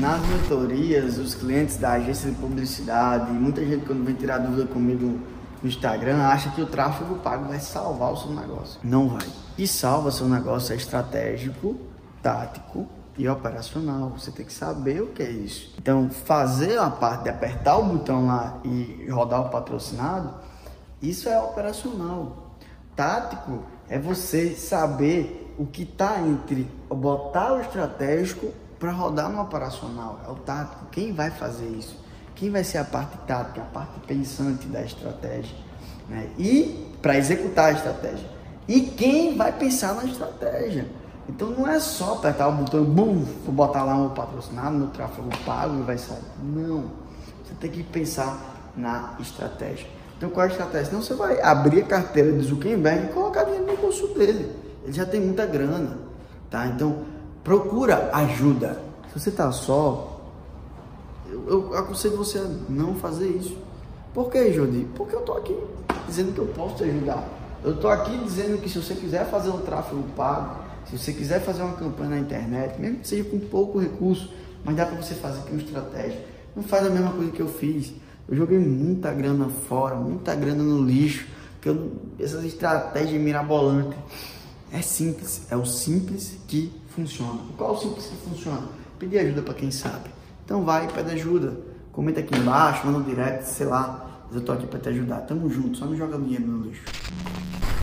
Nas mentorias, os clientes da agência de publicidade, muita gente quando vem tirar dúvida comigo no Instagram acha que o tráfego pago vai salvar o seu negócio. Não vai. E salva seu negócio é estratégico, tático e operacional. Você tem que saber o que é isso. Então, fazer a parte de apertar o botão lá e rodar o patrocinado, isso é operacional. Tático é você saber o que está entre botar o estratégico para rodar no operacional. É o tático. Quem vai fazer isso? Quem vai ser a parte tática, a parte pensante da estratégia? Né? E para executar a estratégia. E quem vai pensar na estratégia? Então não é só apertar o botão, bum, vou botar lá um patrocinado no tráfego pago e vai sair. Não. Você tem que pensar na estratégia. Então qual é a estratégia? Então você vai abrir a carteira de Zuckerberg e colocar dinheiro no bolso dele. Ele já tem muita grana. Tá? Então procura ajuda. Se você está só, eu, eu aconselho você a não fazer isso. Por que, Jodi? Porque eu estou aqui dizendo que eu posso te ajudar. Eu estou aqui dizendo que se você quiser fazer um tráfego pago, se você quiser fazer uma campanha na internet, mesmo que seja com pouco recurso, mas dá para você fazer com estratégia. Não faz a mesma coisa que eu fiz. Eu joguei muita grana fora, muita grana no lixo, que eu, essas estratégias mirabolantes. É simples, é o simples que funciona. Qual o simples que funciona? Pedir ajuda para quem sabe. Então vai, pede ajuda. Comenta aqui embaixo, manda um direct, sei lá. Eu tô aqui para te ajudar. Tamo junto, só não joga dinheiro no lixo.